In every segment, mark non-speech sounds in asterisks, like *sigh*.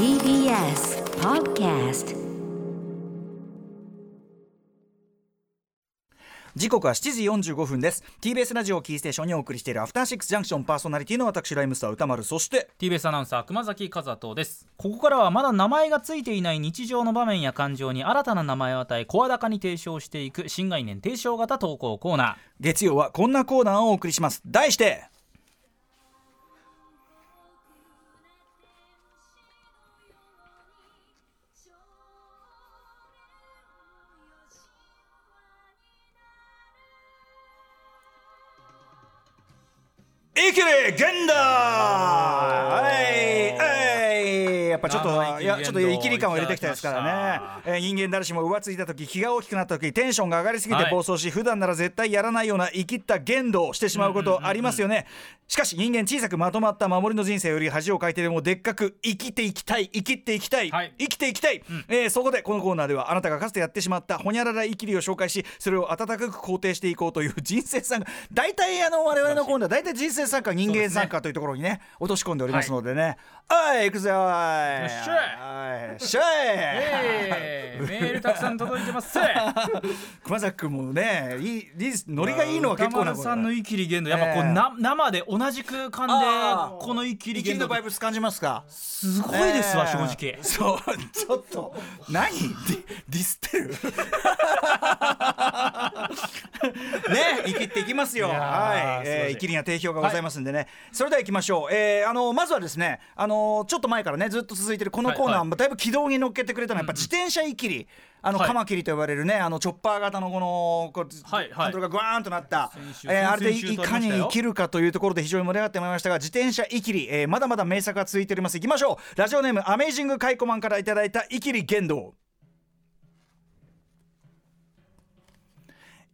TBS Podcast 時刻は7時45分です。TBS ラジオをキーステーションにお送りしているアフターシックスジャンクションパーソナリティの私ライムスター歌丸そして TBS アナウンサー熊崎和人です。ここからはまだ名前がついていない日常の場面や感情に新たな名前を与え声高に提唱していく新概念提唱型投稿コーナー。月曜はこんなコーナーをお送りします。題してイケレ現代。はいいやちょっと生きり感を入れてきたですからね。えー人間誰しも浮ついた時気が大きくなった時テンションが上がりすぎてはい暴走し、普段なら絶対やらないような生きった言動をしてしまうことありますよね、しかし人間小さくまとまった守りの人生より恥をかいてでもでっかく生きていきたい。生きていきたい、はい。生きていきたい、えーそこでこのコーナーではあなたがかつてやってしまったほにゃらら生きりを紹介しそれを温かく肯定していこうという人生参加。大体あの我々のコーナー大体人生参加人間参加というところにね落とし込んでおりますのでね。はい。行くぜおいよっしゃはいしゃいえー、メールたくさん届いてます。*laughs* 熊崎君もねいいノリがいいのは結構なさんの生きり言動やっぱこう、ええな生で同じ空間でこの生きり生きりの言動バイブス感じますかすごいですわ、え。ー正直。そうちょっと何？*laughs* ディディスってる？*laughs* ね生きっていきますよ。はい、えー、生きりには定評がございますんでね、それでは行きましょう、えー、あのまずはですねあのちょっと前からねずっと続いてるこのコーナー、はい。だいぶ軌道に乗っけてくれたのはやっぱ自転車生きりあの、はい。カマキリと呼ばれるねあのチョッパー型のこのこう、はいはい。ハンドルがグワーンとなったえーあれでいかに生きるかというところで非常に盛り上がってまいりましたが自転車生きり、えーまだまだ名作が続いております。いきましょう。ラジオネームアメイジングカイコマンからいただいた生きり言動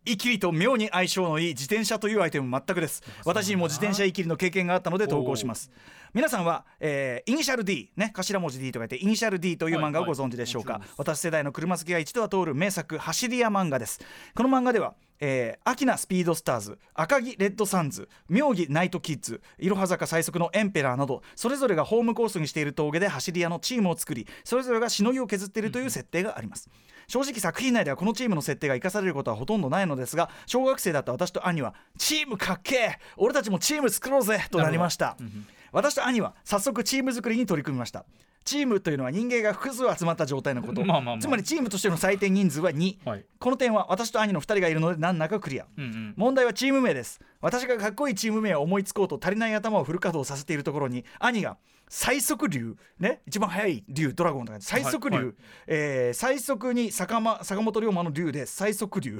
生きりと妙に相性のいい自転車というアイテム全くです。私にも自転車生きりの経験があったので投稿します。皆さんは、えーイニシャル D ね頭文字 D と書いてイニシャル D という漫画をご存知でしょうか、はいはい私世代の車好きが一度は通る名作走り屋漫画です。この漫画ではえー、アキナスピードスターズ赤木レッドサンズ妙義ナイトキッズいろは坂最速のエンペラーなどそれぞれがホームコースにしている峠で走り屋のチームを作りそれぞれがしのぎを削っているという設定があります。正直作品内ではこのチームの設定が生かされることはほとんどないのですが小学生だった私と兄はチームかっけえ俺たちもチーム作ろうぜとなりました私と兄は早速チーム作りに取り組みました。チームというのは人間が複数集まった状態のこと、まあまあまあ。つまりチームとしての最低人数は2、はい。この点は私と兄の2人がいるので難なくクリア、うんうん。問題はチーム名です。私がかっこいいチーム名を思いつこうと足りない頭をフル稼働させているところに兄が最速竜ね。一番速い竜ドラゴンとか最速竜、はい。はいえー最速に坂,、ま、坂本龍馬の竜で最速竜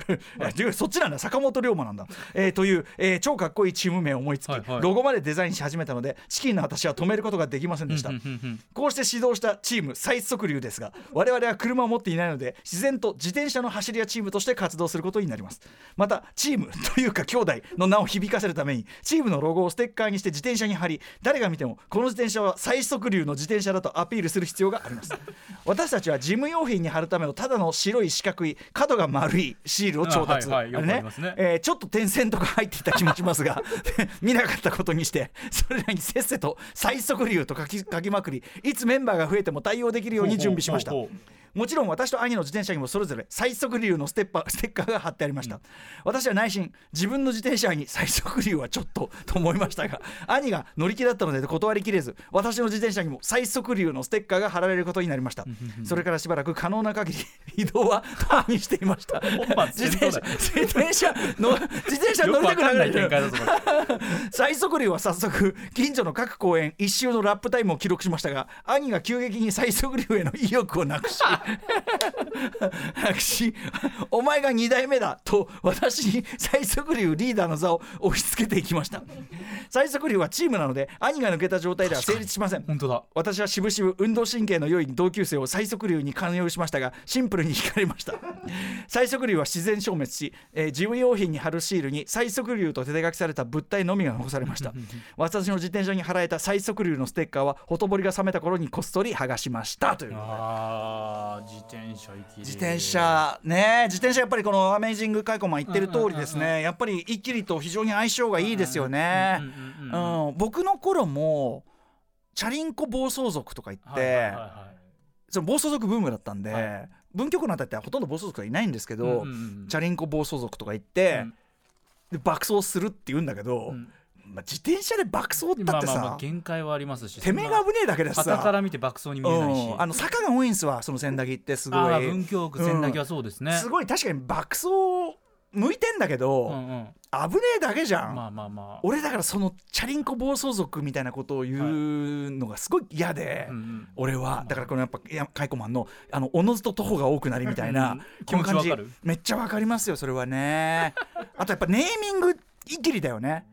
竜 *laughs* そっちなんだ。坂本龍馬なんだ、えーという、えー超かっこいいチーム名を思いつき、はいはい。ロゴまでデザインし始めたのでチキンの私は止めることができませんでした、うんうんうんこうして指導したチーム最速流ですが我々は車を持っていないので自然と自転車の走り屋チームとして活動することになります。またチーム *laughs* というか兄弟の名を響かせるためにチームのロゴをステッカーにして自転車に貼り誰が見てもこの自転車は最速流の自転車だとアピールする必要があります。*laughs* 私たちは事務用品に貼るためのただの白い四角い角が丸いシールを調達。ね。えーちょっと点線とか入っていた気もしますが *laughs* 見なかったことにしてそれらにせっせと最速流と書き書きまくりいつメンバーが増えても対応できるように準備しました。ほうほうほうもちろん私と兄の自転車にもそれぞれ最速流のステッパー *laughs* ステッカーが貼ってありました、私は内心自分の自転車に *laughs* 最速流はちょっとと思いましたが兄が乗り気だったので断りきれず私の自転車にも最速流のステッカーが貼られることになりました。それからしばらく可能な限り *laughs* 移動は共にしていました。自転車自転車の自転車乗りたくなかんない展る開だぞこれ。最速流は早速近所の各公園一周のラップタイムを記録しましたが兄が急激に最速流への意欲をなくしなくしお前が2代目だと私に最速流リーダーの座を押し付けていきました。最速流はチームなので兄が抜けた状態では成立しません。本当だ。私はしぶしぶ運動神経の良い同級生を最速流に勧誘しましたがシンプルに惹かれました。最速流は自然消滅し、えー事務用品に貼るシールに最速流と手書きされた物体のみが残されました。私の自転車に貼られた最速流のステッカーはほとぼりが冷めた頃にこっそり剥がしました。という。あー自転車行き自転車ね。自転車やっぱりこのアメイジングカイコマン言ってる通りですね。やっぱり一気りと非常に相性がいいですよね。僕の頃もチャリンコ暴走族とか言って、その暴走族ブームだったんで、はい。文京区のあたりってほとんど暴走族はいないんですけど、チャリンコ暴走族とか言って、うん。で爆走するって言うんだけど、うんまあ、自転車で爆走ったってさ、まあまあまあ限界はありますしてめえが危ねえだけでさ。傍から見て爆走に見えないし、うん。あの坂が多いんすわその千駄木ってすごい文京区千駄木はそうですね、すごい確かに爆走向いてんだけど、うんうん。危ねえだけじゃん、まあまあまあ。俺だからそのチャリンコ暴走族みたいなことを言うのがすごい嫌で、うんうん。俺は。だからこのやっぱいやカイコマンのあのおのずと徒歩が多くなりみたいな、うんこの感じめっちゃわかりますよそれはね。あとやっぱネーミングいきりだよね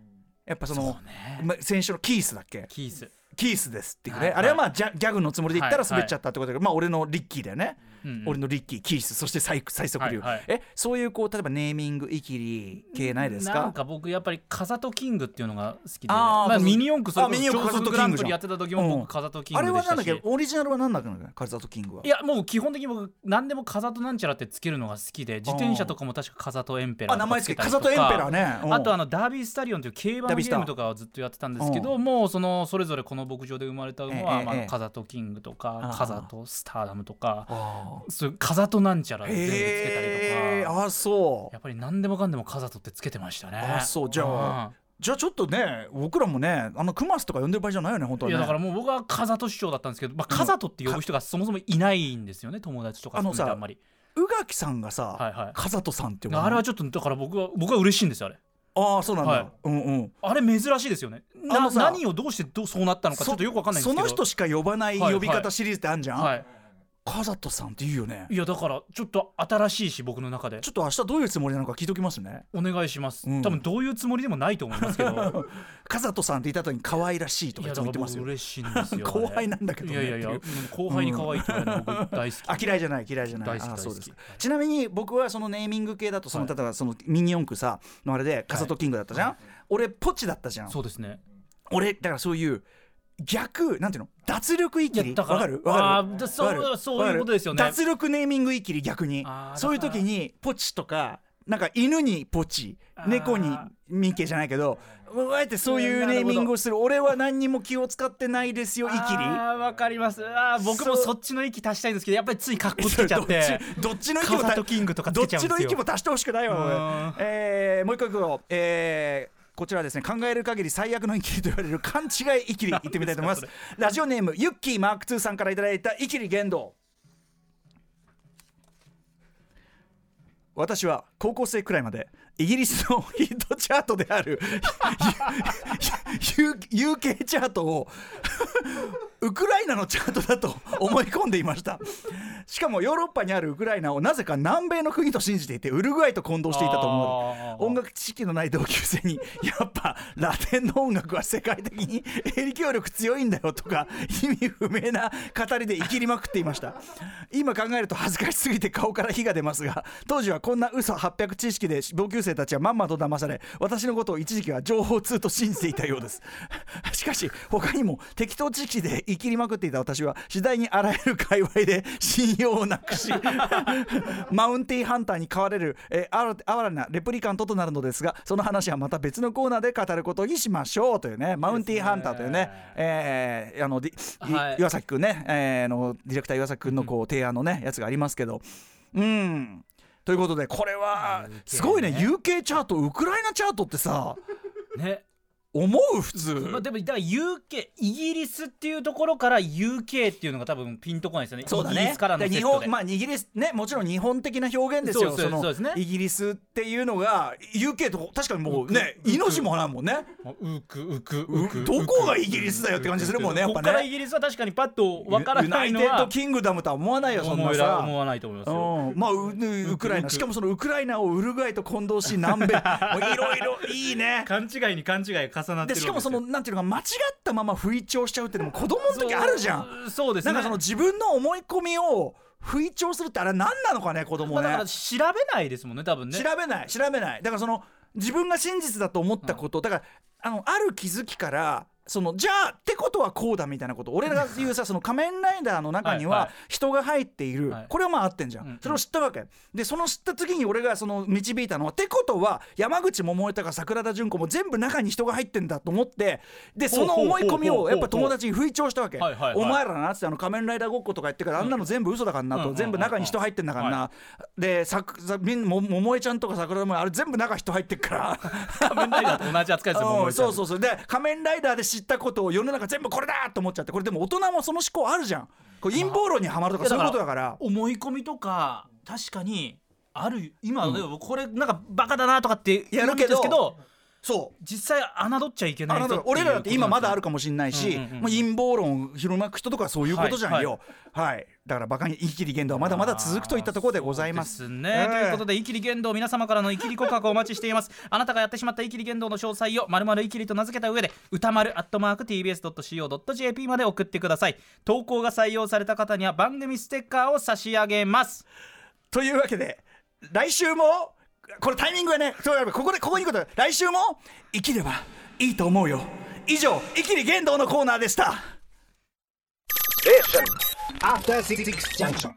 やっぱそのま先週のキースだっけ？キース、キースですっていうね、はいあれはまあギャギャグのつもりで言ったらはい。滑っちゃったってことだけど、まあ俺のリッキーだよね、俺のリッキーキースそして最最速流、はいはい。えそういうこう例えばネーミングいきり系ないですか？なんか僕やっぱり風戸キングっていうのが好きで。あーまあ、ミニ四駆それあミニ四駆超速風戸キングランプリやってた時もうん僕風戸キンあれはなんだっけ？オリジナルは何だっけ？なのカルザとキングは。いやもう基本的に僕何でも風戸なんちゃらってつけるのが好きで自転車とかも確か風戸エンペラーあ名前つけつけたりとエンペラーね、うん。あとあのダービースタリオンという競馬のゲームとかをずっとやってたんですけどもうそのそれぞれこの牧場で生まれた馬は、風戸キングとあかー風戸スターダムとかあそういう風戸なんちゃらで全部つけたりとか。あそう。やっぱり何でもかんでも風戸ってつけてましたね。あそう。じゃあじゃあちょっとね僕らもねあのクマスとか呼んでる場合じゃないよね本当はね。うんいやだからもう僕は風戸師匠だったんですけど、まあ、風戸って呼ぶ人がそもそもいないんですよね友達とかあのさあんまり。宇垣さんがさ、はいはい。カザトさんってあれはちょっとだから僕は僕は嬉しいんですよあれ。ああそうなんだ、はい。うんうん。あれ珍しいですよね。な何をどうしてどうそうなったのかちょっとよくわかんないんですけど。その人しか呼ばないはい呼び方シリーズってあるじゃん、はいカザトさんって言うよね。いやだからちょっと新しいし僕の中で。ちょっと明日どういうつもりなのか聞いときますね。お願いします、うん。多分どういうつもりでもないと思いますけど。*laughs* カザトさんって言った後に可愛らしいとか言ってますよ。嬉しいんですよ *laughs* 後輩なんだけどね。いやいやいやうん。後輩に可愛いって言われるの僕大好き、あ嫌いじゃない嫌いじゃない。大そうです。かちなみに僕はそのネーミング系だとその、はい例えばそのミニ四駆さのあれでカザトキングだったじゃん、俺ポチだったじゃん。そうですね。俺だからそういう逆なんていうの？脱力いきり。いやだからわかる？わかる？そうそういうことですよね。脱力ネーミングいきり逆に。そういう時にポチとかなんか犬にポチ。猫にミッケじゃないけどあえてそういうネーミングをする。俺は何にも気を使ってないですよいきり。あーわかります。あー僕もそっちの息足したいんですけどやっぱりついカッコつけちゃって。どっちどっちの息もカザとキングとかつどっちの息も足してほしくないわえーもう一個いくよえーこちらですね考える限り最悪のイキリと言われる勘違いイキリ言ってみたいと思います。*laughs* ラジオネームユッキーマーク2さんからいただいたイキリ言動。私は高校生くらいまでイギリスのヒットチャートである UK チャートをウクライナのチャートだと思い込んでいました。しかもヨーロッパにあるウクライナをなぜか南米の国と信じていてウルグアイと混同していたと思う。音楽知識のない同級生にやっぱラテンの音楽は世界的に影響力強いんだよとか意味不明な語りで生きりまくっていました。今考えると恥ずかしすぎて顔から火が出ますが当時はこんな嘘800知識で同級生たちはまんまと騙され私のことを一時期は情報通と信じていたようです。しかし他にも適当知識で生きりまくっていた私は次第にあらゆる界隈で信用をなくし *laughs* マウンティーハンターに飼われる、えー、あら哀れなレプリカントとなるのですがその話はまた別のコーナーで語ることにしましょうというねマウンティーハンターというねえーあのディいはい。岩崎くんね、えーのディレクター岩崎くんのこう提案のねやつがありますけど。うん。ということでこれはすごいね。UK チャートウクライナチャートってさ。ね思う？普通。まあ、でもだから UK イギリスっていうところから UK っていうのが多分ピンとこないですよね。そうだね。イギリスからので日本まあイギリスねもちろん日本的な表現ですよ。そうイギリスっていうのが UK と確かにもうね命もないもんね。うくうくううく。どこがイギリスだよって感じするもんねやっぱここからイねギリスは確かにパッとわからユないのはナイテッドキングダムとは思わないよそんなさ。思わないと思いますよ。うん、まあうウクライナ。しかもそのウクライナをウルグアイと混同し南米。*laughs* もういろいろいいね。勘違いに勘違い重なってしかもそのなんていうのか間違ったまま不意調しちゃうってのも子供の時あるじゃん。そうですね。なんかその自分の思い込みを不意調するってあれ何なのかね子供ね、まあだから調べないですもんね多分ね。調べない調べない。だからその自分が真実だと思ったこと、だからあのある気づきからそのじゃあってことはこうだみたいなこと。俺が言うさその仮面ライダーの中には人が入っている、はい。これはまあ合ってんじゃん、うん。うんそれを知ったわけ。でその知った次に俺がその導いたのはってことは山口百恵とか桜田淳子も全部中に人が入ってんだと思って。でその思い込みをやっぱ友達に吹聴したわけ、はいはいはい。お前らなってあの仮面ライダーごっことか言ってからあんなの全部嘘だからなと、うん。全部中に人入ってんだからな、でささみんも桃江ちゃんとか桜田もあれ全部中人入ってっから。仮面ライダーと同じ扱いですようん。そううそうそう。で仮面ライダーで知ったことを世の中全部これだと思っちゃってこれでも大人もその思考あるじゃん。これ陰謀論にはまるとかそういうことだから。思い込みとか確かにある今、でもこれなんかバカだなとかってやるけどそう。実際侮っちゃいけないあ人の俺らだって今まだあるかかもしれないし、もう陰謀論を広まく人とかそういうことじゃんよ。はいはい、だからバカに言い切り言動はまだまだ続くといったところでございます。ね、ええ。ということでイキリ言動皆様からのイキリ告白をお待ちしています。*laughs* あなたがやってしまったイキリ言動の詳細をまるまるイキリと名付けた上で歌丸アットマーク TBS.CO.JP まで送ってください。投稿が採用された方には番組ステッカーを差し上げます。というわけで来週もこれタイミングがねそうやここでここにいくこと来週も生きればいいと思うよ以上「生きり言動」のコーナーでした After 66 Junction.